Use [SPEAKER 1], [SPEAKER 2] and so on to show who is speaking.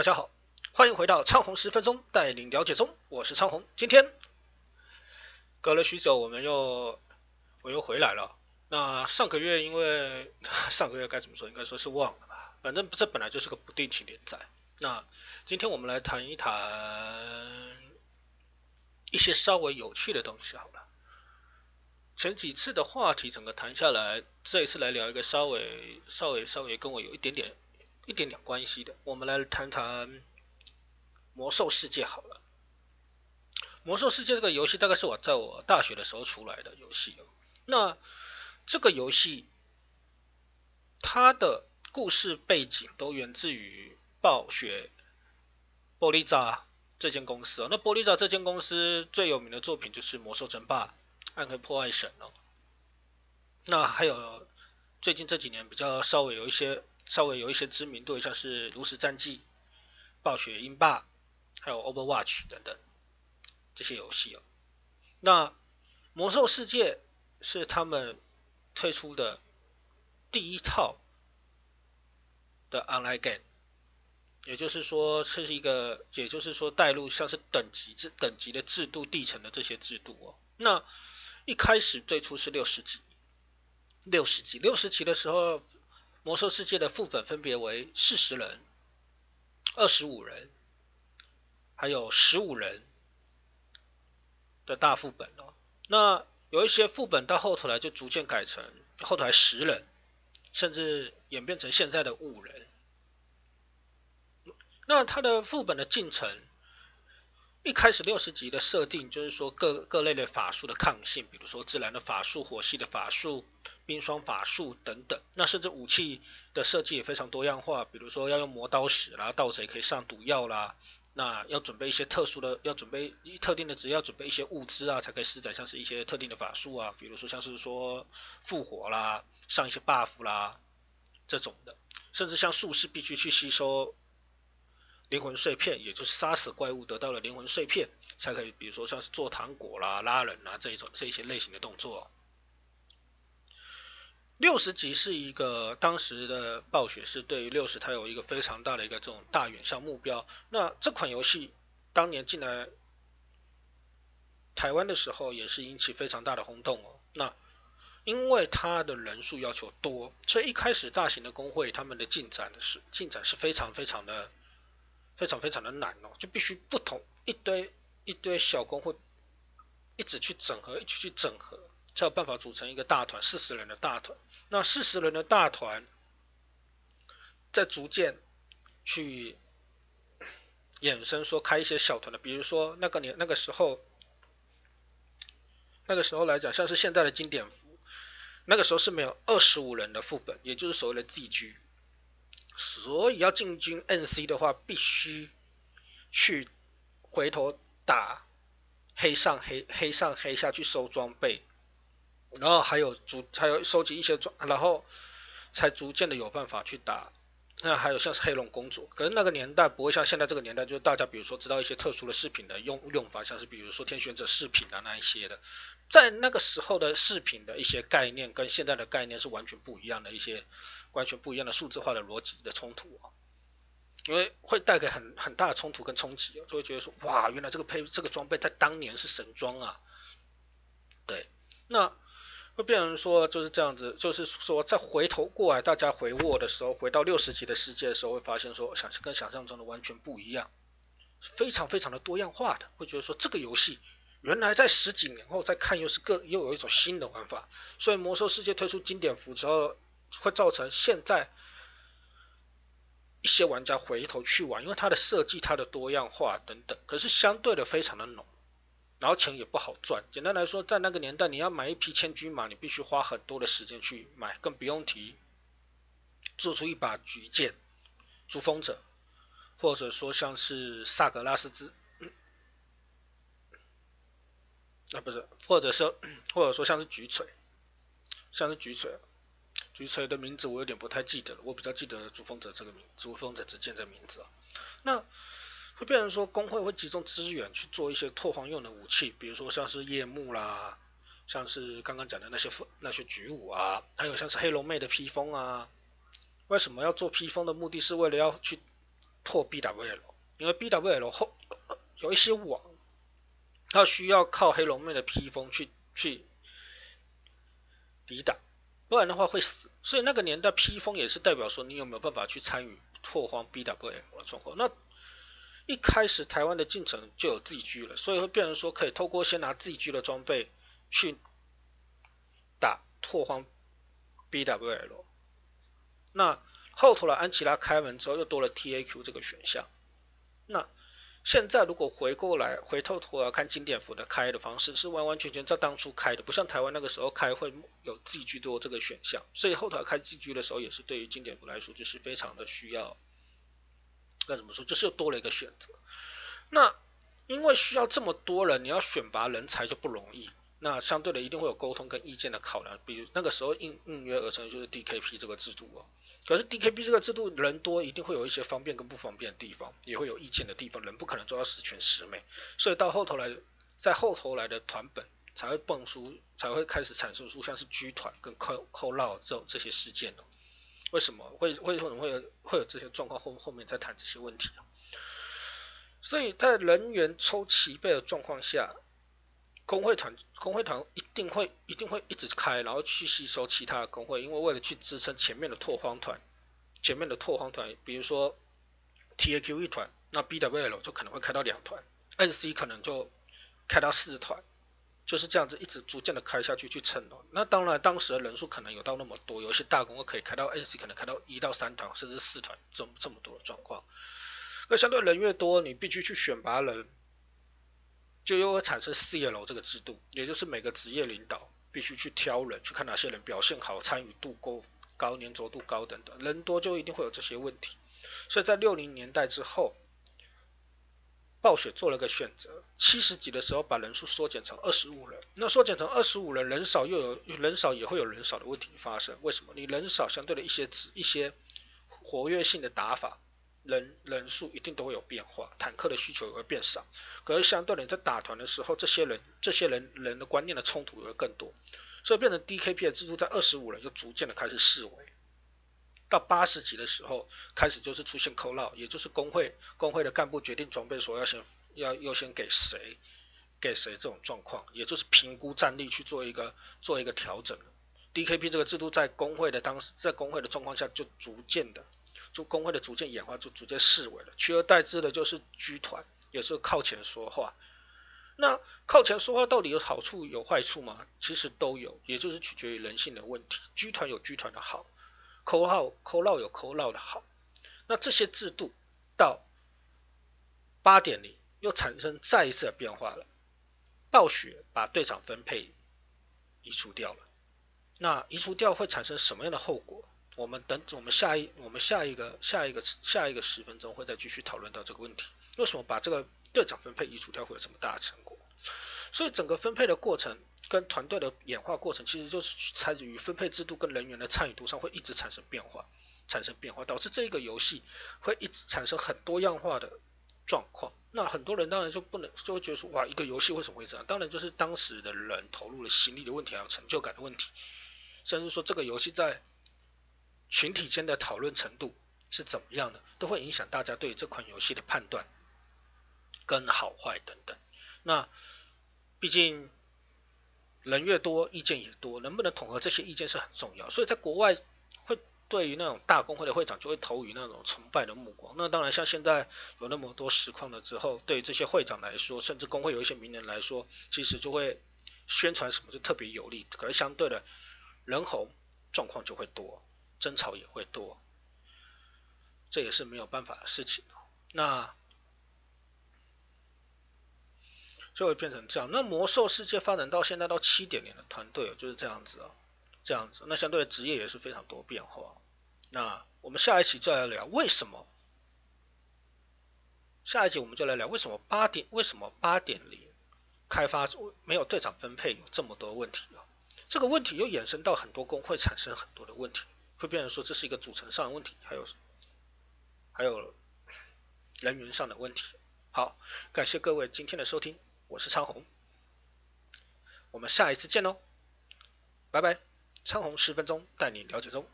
[SPEAKER 1] 大家好，欢迎回到昌红十分钟带领了解中，我是昌红。今天隔了许久，我们又我又回来了。那上个月因为 上个月该怎么说，应该说是忘了吧。反正这本来就是个不定期连载。那今天我们来谈一谈一些稍微有趣的东西好了。前几次的话题整个谈下来，这一次来聊一个稍微稍微稍微跟我有一点点。一点点关系的，我们来谈谈魔兽世界好了。魔兽世界这个游戏大概是我在我大学的时候出来的游戏哦。那这个游戏它的故事背景都源自于暴雪玻璃渣这间公司哦。那玻璃渣这间公司最有名的作品就是魔兽争霸、暗黑破坏神哦。那还有最近这几年比较稍微有一些。稍微有一些知名度，像是《炉石战记》、《暴雪英霸》、还有《Overwatch》等等这些游戏哦。那《魔兽世界》是他们推出的第一套的 Online Game，也就是说，这是一个，也就是说带入像是等级制、等级的制度、地层的这些制度哦。那一开始最初是六十级，六十级，六十级的时候。魔兽世界的副本分别为四十人、二十五人，还有十五人的大副本哦。那有一些副本到后头来就逐渐改成后头来十人，甚至演变成现在的五人。那它的副本的进程，一开始六十级的设定就是说各各类的法术的抗性，比如说自然的法术、火系的法术。冰霜法术等等，那甚至武器的设计也非常多样化，比如说要用魔刀石啦，盗贼可以上毒药啦，那要准备一些特殊的，要准备一特定的职业，要准备一些物资啊，才可以施展像是一些特定的法术啊，比如说像是说复活啦，上一些 buff 啦这种的，甚至像术士必须去吸收灵魂碎片，也就是杀死怪物得到了灵魂碎片，才可以，比如说像是做糖果啦、拉人啊这一种这一些类型的动作。六十级是一个当时的暴雪是对于六十它有一个非常大的一个这种大远向目标。那这款游戏当年进来台湾的时候也是引起非常大的轰动哦。那因为它的人数要求多，所以一开始大型的工会他们的进展的是进展是非常非常的非常非常的难哦，就必须不同一堆一堆小工会一直去整合，一起去整合。才有办法组成一个大团，四十人的大团。那四十人的大团，在逐渐去衍生说开一些小团的，比如说那个年那个时候，那个时候来讲，像是现在的经典服，那个时候是没有二十五人的副本，也就是所谓的 ZG。所以要进军 NC 的话，必须去回头打黑上黑黑上黑下去收装备。然后还有逐，还有收集一些装，然后才逐渐的有办法去打。那还有像是黑龙公主，可是那个年代不会像现在这个年代，就是大家比如说知道一些特殊的饰品的用用法，像是比如说天选者饰品啊那一些的，在那个时候的饰品的一些概念跟现在的概念是完全不一样的一些完全不一样的数字化的逻辑的冲突啊，因为会带给很很大的冲突跟冲击，就会觉得说哇，原来这个配这个装备在当年是神装啊，对，那。会变成说就是这样子，就是说再回头过来，大家回握的时候，回到六十级的世界的时候，会发现说想跟想象中的完全不一样，非常非常的多样化的，会觉得说这个游戏原来在十几年后再看又是个又有一种新的玩法，所以魔兽世界推出经典服之后，会造成现在一些玩家回头去玩，因为它的设计、它的多样化等等，可是相对的非常的浓。然后钱也不好赚。简单来说，在那个年代，你要买一匹千军马，你必须花很多的时间去买，更不用提做出一把巨剑、珠峰者，或者说像是萨格拉斯之，啊不是，或者说或者说像是举锤，像是举锤，举锤的名字我有点不太记得了，我比较记得珠峰者这个名，珠峰者之剑这名字啊。那会变成说工会会集中资源去做一些拓荒用的武器，比如说像是夜幕啦，像是刚刚讲的那些那些局武啊，还有像是黑龙妹的披风啊。为什么要做披风的目的是为了要去拓 BWL，因为 BWL 后有一些网，它需要靠黑龙妹的披风去去抵挡，不然的话会死。所以那个年代披风也是代表说你有没有办法去参与拓荒 BWL 的状况。那一开始台湾的进程就有 ZG 了，所以会变成说可以透过先拿 ZG 的装备去打拓荒 BWL。那后头的安琪拉开门之后，又多了 TAQ 这个选项。那现在如果回过来回头头来看经典服的开的方式，是完完全全在当初开的，不像台湾那个时候开会有寄居多这个选项。所以后头开寄居的时候，也是对于经典服来说，就是非常的需要。该怎么说，就是又多了一个选择。那因为需要这么多人，你要选拔人才就不容易。那相对的一定会有沟通跟意见的考量，比如那个时候应应约而成就是 DKP 这个制度哦。可是 DKP 这个制度人多，一定会有一些方便跟不方便的地方，也会有意见的地方，人不可能做到十全十美。所以到后头来，在后头来的团本才会蹦出，才会开始产生出像是 G 团跟扣扣绕这种这些事件哦。为什么会会为什么会有会有这些状况？后后面再谈这些问题。所以在人员抽齐备的状况下。工会团工会团一定会一定会一直开，然后去吸收其他的工会，因为为了去支撑前面的拓荒团，前面的拓荒团，比如说 TAQ 一团，那 BWL 就可能会开到两团，NC 可能就开到四团，就是这样子一直逐渐的开下去去撑哦。那当然当时的人数可能有到那么多，有些大工会可以开到 NC 可能开到一到三团甚至四团这么这么多的状况。那相对人越多，你必须去选拔人。就又会产生四叶楼这个制度，也就是每个职业领导必须去挑人，去看哪些人表现好、参与度够高、粘着度高等等，人多就一定会有这些问题。所以在六零年代之后，暴雪做了个选择，七十级的时候把人数缩减成二十五人。那缩减成二十五人，人少又有人少也会有人少的问题发生。为什么？你人少，相对的一些职一些活跃性的打法。人人数一定都会有变化，坦克的需求也会变少。可是相对的，在打团的时候，这些人这些人人的观念的冲突也会更多，所以变成 DKP 的制度在二十五人就逐渐的开始式微。到八十级的时候，开始就是出现扣绕，也就是工会工会的干部决定装备说要先要优先给谁给谁这种状况，也就是评估战力去做一个做一个调整。DKP 这个制度在工会的当时在工会的状况下就逐渐的。就工会的逐渐演化，就逐渐式微了，取而代之的就是居团，也是靠前说话。那靠前说话到底有好处有坏处吗？其实都有，也就是取决于人性的问题。居团有居团的好，扣号扣绕有扣绕的好。那这些制度到八点零又产生再一次的变化了。暴雪把队长分配移除掉了，那移除掉会产生什么样的后果？我们等我们下一我们下一个下一个下一个十分钟会再继续讨论到这个问题，为什么把这个队长分配移除掉会有这么大的成果？所以整个分配的过程跟团队的演化过程，其实就是参与分配制度跟人员的参与度上会一直产生变化，产生变化，导致这个游戏会一直产生很多样化的状况。那很多人当然就不能就会觉得说，哇，一个游戏为什么会这样？当然就是当时的人投入了心力的问题，还有成就感的问题，甚至说这个游戏在群体间的讨论程度是怎么样的，都会影响大家对这款游戏的判断跟好坏等等。那毕竟人越多，意见也多，能不能统合这些意见是很重要。所以在国外会对于那种大工会的会长就会投予那种崇拜的目光。那当然，像现在有那么多实况了之后，对于这些会长来说，甚至工会有一些名人来说，其实就会宣传什么就特别有利。可是相对的人红状况就会多。争吵也会多，这也是没有办法的事情。那就会变成这样。那魔兽世界发展到现在到七点零的团队就是这样子啊，这样子。那相对的职业也是非常多变化。那我们下一期再来聊为什么？下一集我们就来聊为什么八点为什么八点零开发没有队长分配有这么多问题啊？这个问题又衍生到很多工会产生很多的问题。会变成说这是一个组成上的问题，还有还有人员上的问题。好，感谢各位今天的收听，我是昌红，我们下一次见喽，拜拜。昌红十分钟带你了解中。